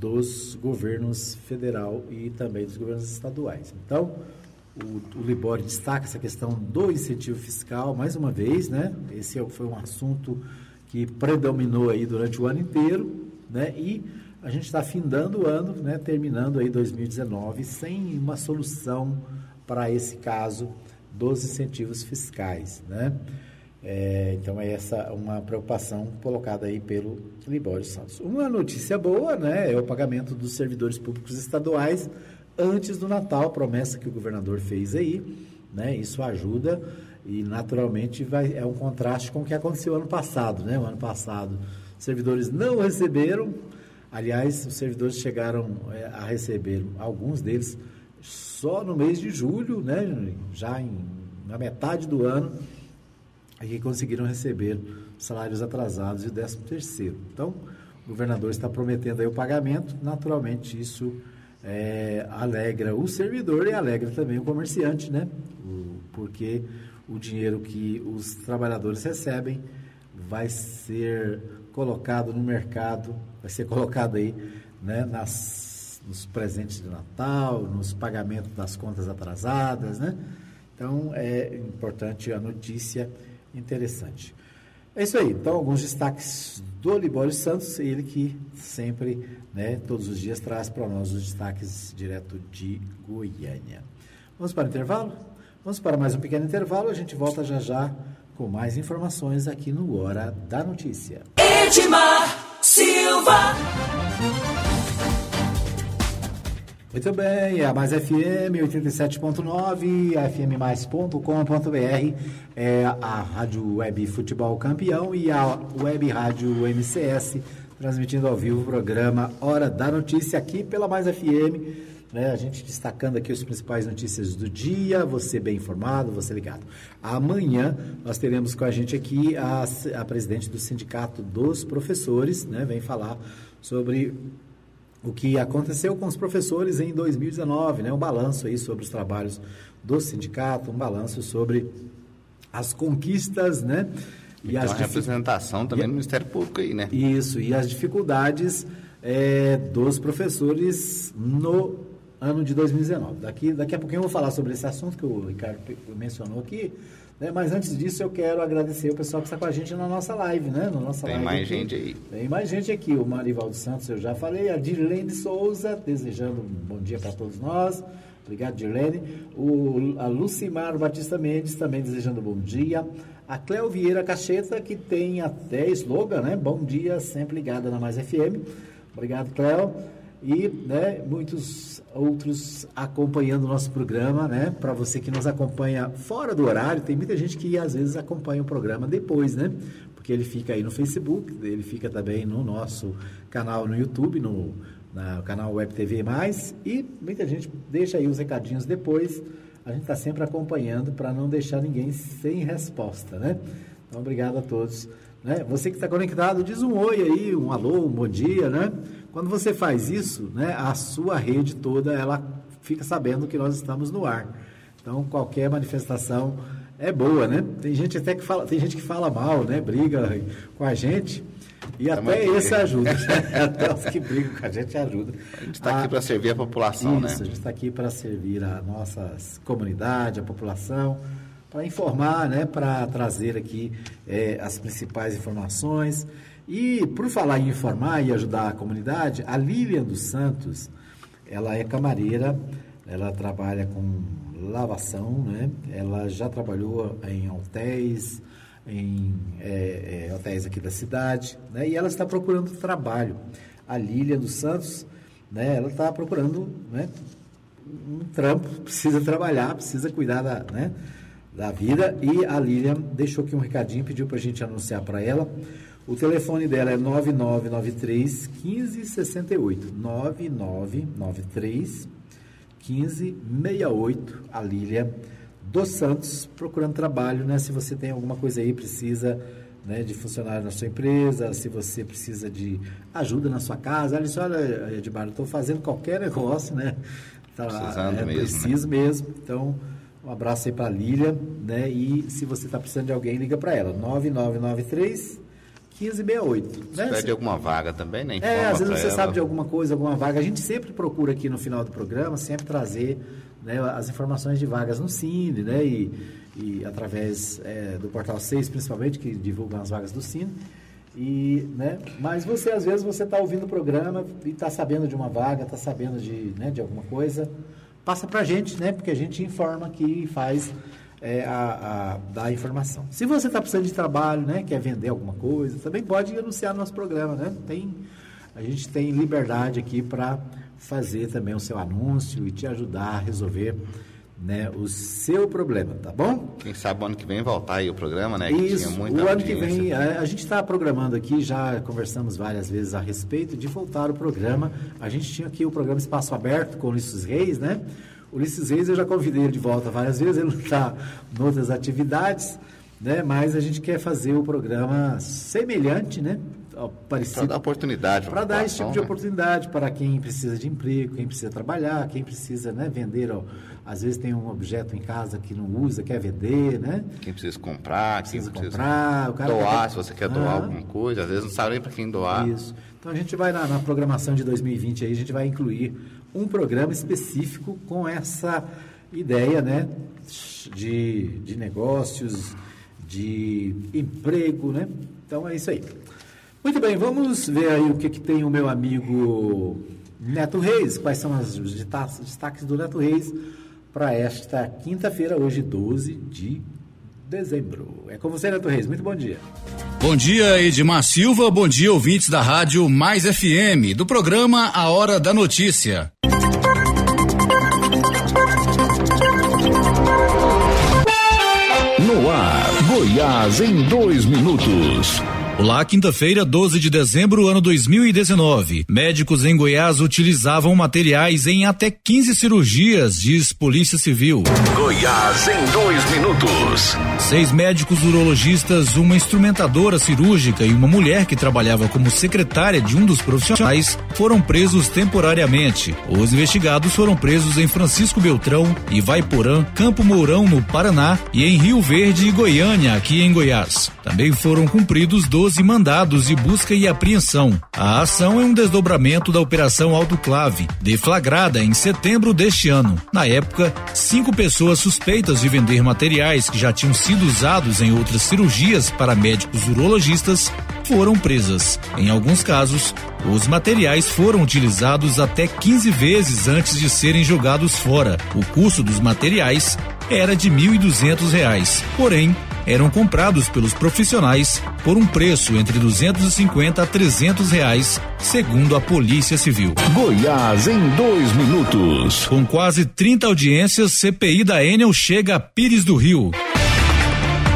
dos governos federal e também dos governos estaduais. Então, o, o Libório destaca essa questão do incentivo fiscal, mais uma vez, né? Esse é foi um assunto que predominou aí durante o ano inteiro, né? E a gente está findando o ano, né? Terminando aí 2019 sem uma solução para esse caso dos incentivos fiscais, né? É, então é essa uma preocupação colocada aí pelo Libório Santos. Uma notícia boa, né, é o pagamento dos servidores públicos estaduais antes do Natal, promessa que o governador fez aí, né? Isso ajuda e naturalmente vai é um contraste com o que aconteceu ano passado, né? O ano passado, servidores não receberam, aliás, os servidores chegaram é, a receber alguns deles só no mês de julho, né? Já em, na metade do ano que conseguiram receber salários atrasados e o 13 terceiro. Então, o governador está prometendo aí o pagamento, naturalmente isso é, alegra o servidor e alegra também o comerciante, né? O, porque o dinheiro que os trabalhadores recebem vai ser colocado no mercado, vai ser colocado aí né, nas, nos presentes de Natal, nos pagamentos das contas atrasadas, né? Então, é importante a notícia interessante. É isso aí. Então, alguns destaques do Libório Santos, ele que sempre, né, todos os dias, traz para nós os destaques direto de Goiânia. Vamos para o intervalo? Vamos para mais um pequeno intervalo. A gente volta já já com mais informações aqui no Hora da Notícia. Edmar Silva. Muito bem, a Mais FM 87.9, fmmais.com.br é a Rádio Web Futebol Campeão e a Web Rádio MCS, transmitindo ao vivo o programa Hora da Notícia aqui pela Mais FM né, a gente destacando aqui as principais notícias do dia, você bem informado, você ligado. Amanhã nós teremos com a gente aqui a, a presidente do Sindicato dos Professores, né, vem falar sobre o que aconteceu com os professores em 2019, né, um balanço aí sobre os trabalhos do sindicato, um balanço sobre as conquistas, né? E então, as a representação também no Ministério Público aí, né? Isso, e as dificuldades é, dos professores no ano de 2019. Daqui, daqui a pouquinho eu vou falar sobre esse assunto que o Ricardo mencionou aqui, né? mas antes disso eu quero agradecer o pessoal que está com a gente na nossa live, né? Na nossa Tem live mais aqui. gente aí. Tem mais gente aqui, o Marivaldo Santos eu já falei, a Dirlene Souza, desejando um bom dia para todos nós. Obrigado, Dirlene. O, a Lucimar Batista Mendes também desejando bom dia. A Cléo Vieira Cacheta, que tem até slogan, né? Bom dia, sempre ligada na Mais FM. Obrigado, Cléo. E né, muitos outros acompanhando o nosso programa, né? Para você que nos acompanha fora do horário, tem muita gente que às vezes acompanha o programa depois, né? Porque ele fica aí no Facebook, ele fica também no nosso canal no YouTube, no no canal Web TV Mais e muita gente deixa aí os recadinhos depois. A gente está sempre acompanhando para não deixar ninguém sem resposta, né? Então, obrigado a todos. Né? Você que está conectado, diz um oi aí, um alô, um bom dia, né? Quando você faz isso, né, a sua rede toda, ela fica sabendo que nós estamos no ar. Então, qualquer manifestação é boa, né? Tem gente até que fala, tem gente que fala mal, né? Briga com a gente. E até esse ajuda. até os que brigam com a gente ajuda. A gente está aqui para servir a população, isso, né? a gente está aqui para servir a nossa comunidade, a população, para informar, né? Para trazer aqui é, as principais informações. E por falar em informar e ajudar a comunidade, a Lilian dos Santos, ela é camareira, ela trabalha com lavação, né? Ela já trabalhou em hotéis, em é, é, hotéis aqui da cidade, né? E ela está procurando trabalho. A Lília dos Santos, né? Ela está procurando, né? Um trampo, precisa trabalhar, precisa cuidar da, né? da vida. E a Lilian deixou aqui um recadinho, pediu para a gente anunciar para ela. O telefone dela é 9993 1568. 9993 1568. A Lilian dos Santos, procurando trabalho, né? Se você tem alguma coisa aí, precisa né, de funcionário na sua empresa, se você precisa de ajuda na sua casa. Disse, olha, Edmar, eu estou fazendo qualquer negócio, né? Tá, Precisando é, mesmo. Preciso né? mesmo. Então, um abraço aí para a Lília, né? E se você está precisando de alguém, liga para ela. 9993 1568. Né? Você pede alguma vaga também, né? Informa é, às vezes você ela. sabe de alguma coisa, alguma vaga. A gente sempre procura aqui no final do programa, sempre trazer né, as informações de vagas no Cine, né, e, e através é, do Portal 6, principalmente, que divulgam as vagas do Cine. E, né, mas você, às vezes, você está ouvindo o programa e está sabendo de uma vaga, está sabendo de, né, de alguma coisa, passa para a gente, né, porque a gente informa aqui e faz é, a, a, informação. Se você está precisando de trabalho, né, quer vender alguma coisa, também pode anunciar no nosso programa, né? Tem, a gente tem liberdade aqui para fazer também o seu anúncio e te ajudar a resolver né, o seu problema, tá bom? Quem sabe o ano que vem voltar aí o programa, né? Isso, o ano audiência. que vem, a, a gente está programando aqui, já conversamos várias vezes a respeito de voltar o programa. A gente tinha aqui o programa Espaço Aberto com o Ulisses Reis, né? Ulisses Reis eu já convidei ele de volta várias vezes, ele não está em outras atividades, né? Mas a gente quer fazer o programa semelhante, né? Para dar oportunidade. Para dar esse tipo de né? oportunidade para quem precisa de emprego, quem precisa trabalhar, quem precisa né, vender. Ó, às vezes tem um objeto em casa que não usa, quer vender, né? Quem precisa comprar, precisa quem precisa comprar, o cara doar, quer... se você quer doar ah, alguma coisa, às vezes não sabe nem para quem doar. Isso. Então a gente vai na, na programação de 2020 aí, a gente vai incluir um programa específico com essa ideia, né? De, de negócios, de emprego, né? Então é isso aí. Muito bem, vamos ver aí o que, que tem o meu amigo Neto Reis. Quais são os destaques do Neto Reis para esta quinta-feira, hoje, 12 de dezembro. É com você, Neto Reis. Muito bom dia. Bom dia, Edmar Silva. Bom dia, ouvintes da Rádio Mais FM, do programa A Hora da Notícia. No ar, Goiás em dois minutos. Olá, quinta-feira, 12 de dezembro, ano 2019. Médicos em Goiás utilizavam materiais em até 15 cirurgias, diz Polícia Civil. Goiás em dois minutos. Seis médicos urologistas, uma instrumentadora cirúrgica e uma mulher que trabalhava como secretária de um dos profissionais foram presos temporariamente. Os investigados foram presos em Francisco Beltrão, Ivaiporã, Campo Mourão, no Paraná, e em Rio Verde e Goiânia, aqui em Goiás. Também foram cumpridos 12 mandados de busca e apreensão. A ação é um desdobramento da Operação Autoclave, deflagrada em setembro deste ano. Na época, cinco pessoas suspeitas de vender materiais que já tinham sido usados em outras cirurgias para médicos urologistas foram presas. Em alguns casos, os materiais foram utilizados até 15 vezes antes de serem jogados fora. O custo dos materiais era de R$ 1.200. Porém, eram comprados pelos profissionais por um preço entre 250 a 300 reais, segundo a Polícia Civil. Goiás em dois minutos. Com quase 30 audiências, CPI da Enel chega a Pires do Rio.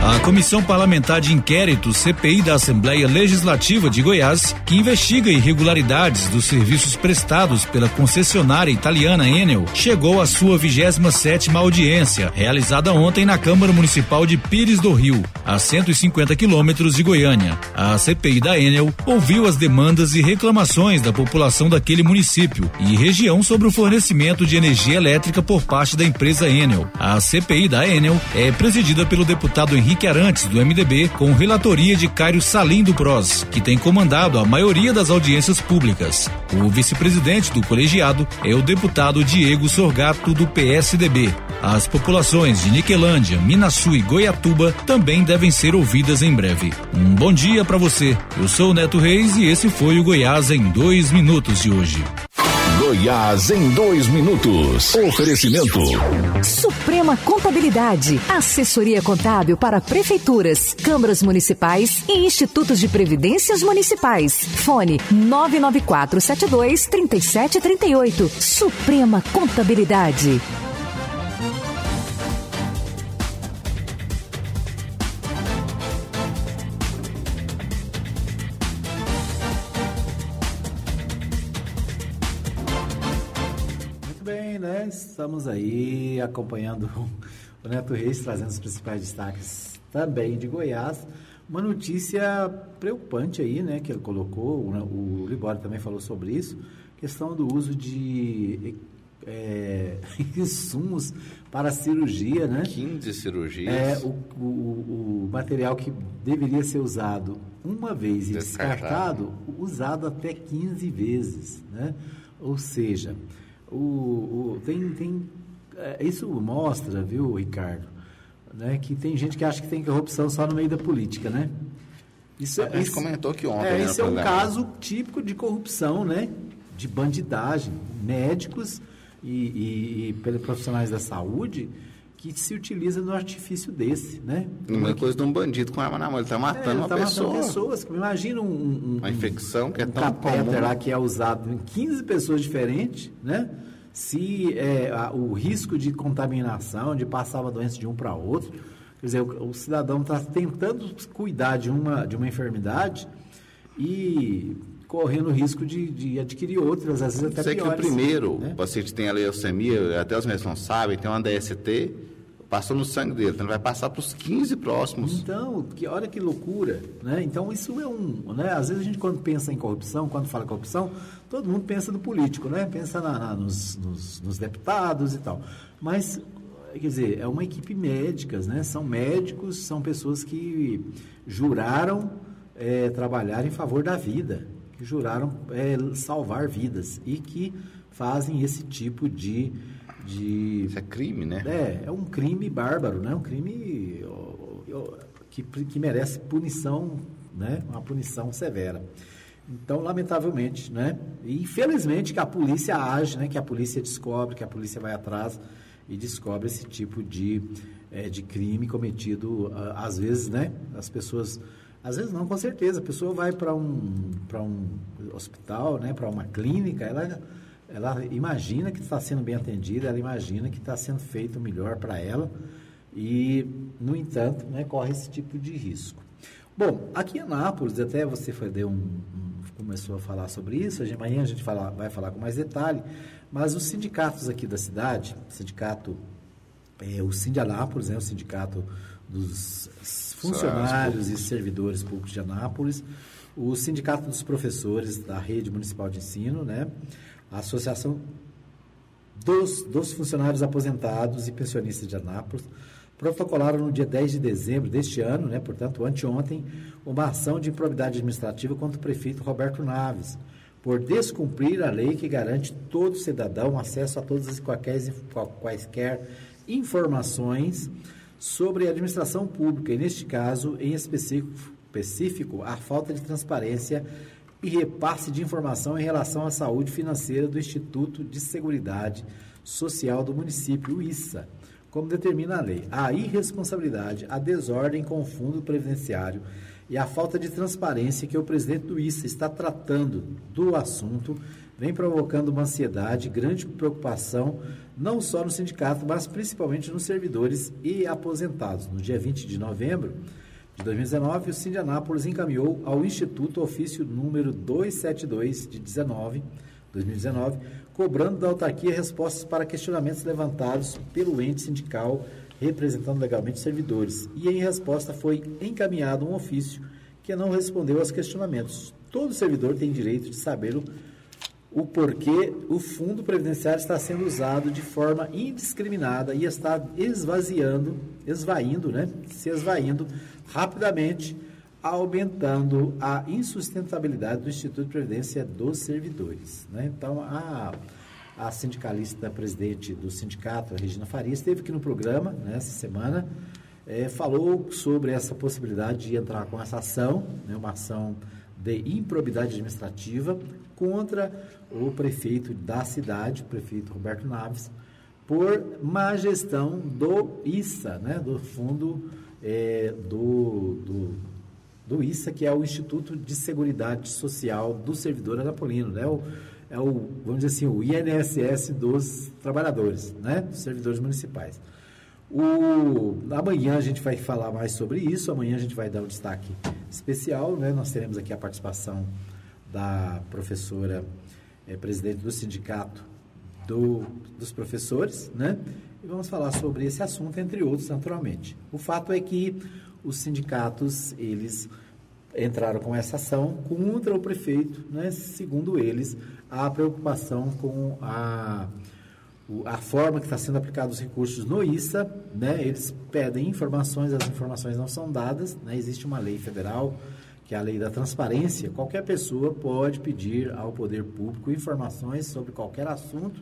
A Comissão Parlamentar de Inquérito CPI da Assembleia Legislativa de Goiás, que investiga irregularidades dos serviços prestados pela concessionária italiana Enel, chegou à sua 27 audiência, realizada ontem na Câmara Municipal de Pires do Rio, a 150 quilômetros de Goiânia. A CPI da Enel ouviu as demandas e reclamações da população daquele município e região sobre o fornecimento de energia elétrica por parte da empresa Enel. A CPI da Enel é presidida pelo deputado Henrique Henrique Arantes, do MDB, com relatoria de Cairo Salim do PROS, que tem comandado a maioria das audiências públicas. O vice-presidente do colegiado é o deputado Diego Sorgato, do PSDB. As populações de Niquelândia, Minasu e Goiatuba também devem ser ouvidas em breve. Um bom dia para você. Eu sou o Neto Reis e esse foi o Goiás em dois minutos de hoje. Goiás em dois minutos. Oferecimento. Suprema Contabilidade. Assessoria contábil para prefeituras, câmaras municipais e institutos de previdências municipais. Fone 99472 3738. Suprema Contabilidade. Estamos aí acompanhando o Neto Reis, trazendo os principais destaques também de Goiás. Uma notícia preocupante aí, né, que ele colocou, o Libório também falou sobre isso, questão do uso de é, insumos para cirurgia, né? 15 cirurgias. É, o, o, o, material que deveria ser usado uma vez e descartado, descartado usado até 15 vezes, né? Ou seja, o, o, tem, tem, é, isso mostra, viu, Ricardo, né, que tem gente que acha que tem corrupção só no meio da política, né? Isso, a gente comentou que ontem. É, né, esse é um caso típico de corrupção, né? De bandidagem. Médicos e, e, e profissionais da saúde que se utiliza no artifício desse, né? Uma coisa de um bandido com arma na mão, ele está matando é, ele uma tá pessoa. Matando pessoas. Imagina um, um, uma infecção que é um tão comum. lá que é usado em 15 pessoas diferentes, né? Se é, a, o risco de contaminação, de passar uma doença de um para outro, quer dizer, o, o cidadão está tentando cuidar de uma, de uma enfermidade e correndo risco de, de adquirir outras, às vezes até Sei piores. que o primeiro, né? o paciente tem a leucemia, até os médicos não sabem, tem uma DST, passou no sangue dele, então ele vai passar para os 15 próximos. Então, que, olha que loucura, né? Então, isso é um, né? Às vezes a gente, quando pensa em corrupção, quando fala corrupção, todo mundo pensa no político, né? Pensa na, na, nos, nos, nos deputados e tal. Mas, quer dizer, é uma equipe médicas, né? São médicos, são pessoas que juraram é, trabalhar em favor da vida, que juraram é, salvar vidas e que fazem esse tipo de, de... Isso é crime, né? É, é um crime bárbaro, né? Um crime que, que merece punição, né? Uma punição severa. Então, lamentavelmente, né? E infelizmente que a polícia age, né? Que a polícia descobre, que a polícia vai atrás e descobre esse tipo de, é, de crime cometido, às vezes, né? As pessoas às vezes não, com certeza. A pessoa vai para um, um hospital, né, para uma clínica, ela, ela imagina que está sendo bem atendida, ela imagina que está sendo feito o melhor para ela e, no entanto, né, corre esse tipo de risco. Bom, aqui em Anápolis, até você foi, deu um, um, começou a falar sobre isso, amanhã a gente fala, vai falar com mais detalhe, mas os sindicatos aqui da cidade, sindicato, é, o Sindianápolis, né, o sindicato dos funcionários e servidores públicos de Anápolis, o Sindicato dos Professores da Rede Municipal de Ensino, né? a Associação dos, dos Funcionários Aposentados e Pensionistas de Anápolis, protocolaram no dia 10 de dezembro deste ano, né, portanto, anteontem, uma ação de improbidade administrativa contra o prefeito Roberto Naves, por descumprir a lei que garante todo cidadão acesso a todas as quaisquer, quaisquer informações sobre a administração pública, e neste caso, em específico, a falta de transparência e repasse de informação em relação à saúde financeira do Instituto de Seguridade Social do município, o ISA, como determina a lei. A irresponsabilidade, a desordem com o fundo previdenciário e a falta de transparência que o presidente do ISA está tratando do assunto vem provocando uma ansiedade, grande preocupação, não só no sindicato, mas principalmente nos servidores e aposentados. No dia 20 de novembro, de 2019, o Cindy Anápolis encaminhou ao Instituto ofício número 272 de 19, 2019, cobrando da autarquia respostas para questionamentos levantados pelo ente sindical representando legalmente servidores. E em resposta foi encaminhado um ofício que não respondeu aos questionamentos. Todo servidor tem direito de saber o o porquê o fundo previdenciário está sendo usado de forma indiscriminada e está esvaziando, esvaindo, né? Se esvaindo rapidamente, aumentando a insustentabilidade do Instituto de Previdência dos servidores, né? Então, a a sindicalista presidente do sindicato, a Regina Faria, esteve aqui no programa né, semana, é, falou sobre essa possibilidade de entrar com essa ação, né, uma ação de improbidade administrativa contra o prefeito da cidade, prefeito Roberto Naves, por má gestão do ISA, né, do fundo é, do, do, do, ISA, que é o Instituto de Seguridade Social do Servidor Anapolino, né, o, é o, vamos dizer assim, o INSS dos trabalhadores, né, dos servidores municipais. O, amanhã a gente vai falar mais sobre isso, amanhã a gente vai dar um destaque especial, né? Nós teremos aqui a participação da professora é, presidente do sindicato do, dos professores, né? E vamos falar sobre esse assunto, entre outros, naturalmente. O fato é que os sindicatos, eles entraram com essa ação contra o prefeito, né? Segundo eles, a preocupação com a a forma que está sendo aplicados os recursos no ISA, né, eles pedem informações, as informações não são dadas, né, existe uma lei federal, que é a lei da transparência, qualquer pessoa pode pedir ao poder público informações sobre qualquer assunto,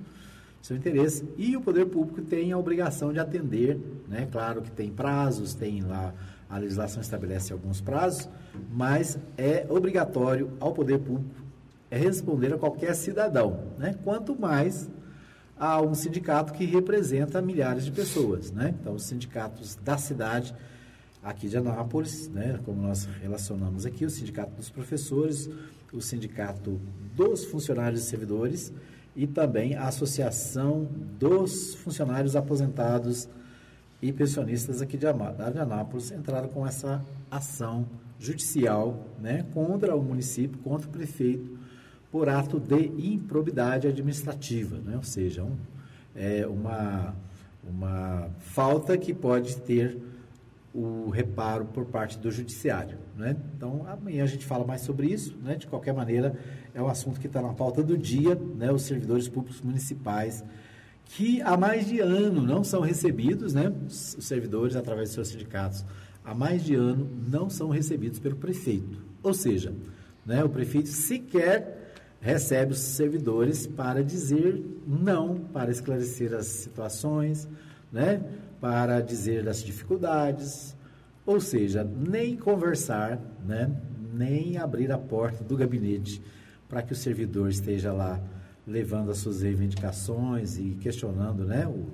seu interesse, e o poder público tem a obrigação de atender, né, claro que tem prazos, tem lá, a legislação estabelece alguns prazos, mas é obrigatório ao poder público é responder a qualquer cidadão, né, quanto mais a um sindicato que representa milhares de pessoas, né? Então, os sindicatos da cidade aqui de Anápolis, né, como nós relacionamos aqui, o sindicato dos professores, o sindicato dos funcionários e servidores e também a associação dos funcionários aposentados e pensionistas aqui de Anápolis entraram com essa ação judicial, né, contra o município, contra o prefeito por ato de improbidade administrativa, né? ou seja, um, é uma, uma falta que pode ter o reparo por parte do judiciário. Né? Então, amanhã a gente fala mais sobre isso. Né? De qualquer maneira, é um assunto que está na pauta do dia, né? os servidores públicos municipais, que há mais de ano não são recebidos, né? os servidores, através de seus sindicatos, há mais de ano não são recebidos pelo prefeito. Ou seja, né? o prefeito sequer recebe os servidores para dizer não, para esclarecer as situações, né? para dizer das dificuldades, ou seja, nem conversar, né? nem abrir a porta do gabinete para que o servidor esteja lá levando as suas reivindicações e questionando, né? O,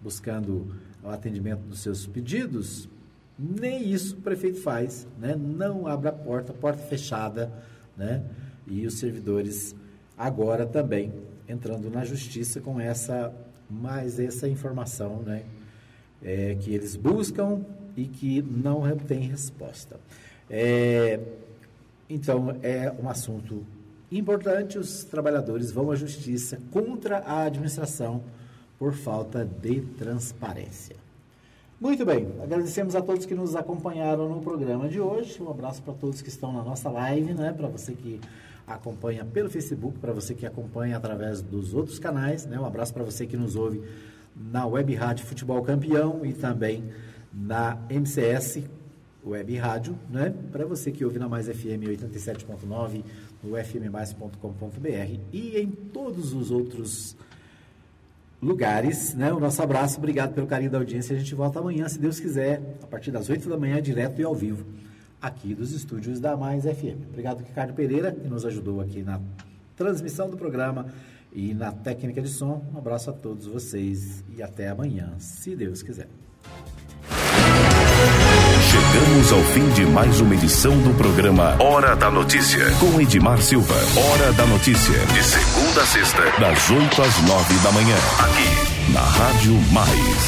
buscando o atendimento dos seus pedidos, nem isso o prefeito faz, né? não abre a porta, porta fechada, né? E os servidores agora também entrando na justiça com essa mais essa informação, né, é, que eles buscam e que não tem resposta. É, então, é um assunto importante. Os trabalhadores vão à justiça contra a administração por falta de transparência. Muito bem, agradecemos a todos que nos acompanharam no programa de hoje. Um abraço para todos que estão na nossa live, né? Para você que acompanha pelo Facebook, para você que acompanha através dos outros canais, né? Um abraço para você que nos ouve na Web Rádio Futebol Campeão e também na MCS Web Rádio, né? Para você que ouve na Mais FM 87.9, no fmmais.com.br e em todos os outros lugares, né? O nosso abraço, obrigado pelo carinho da audiência. A gente volta amanhã, se Deus quiser, a partir das 8 da manhã, direto e ao vivo, aqui dos estúdios da Mais FM. Obrigado, Ricardo Pereira, que nos ajudou aqui na transmissão do programa e na técnica de som. Um abraço a todos vocês e até amanhã, se Deus quiser. Chegamos ao fim de mais uma edição do programa Hora da Notícia, com Edmar Silva. Hora da Notícia, de segunda a sexta, das 8 às 9 da manhã, aqui na Rádio Mais.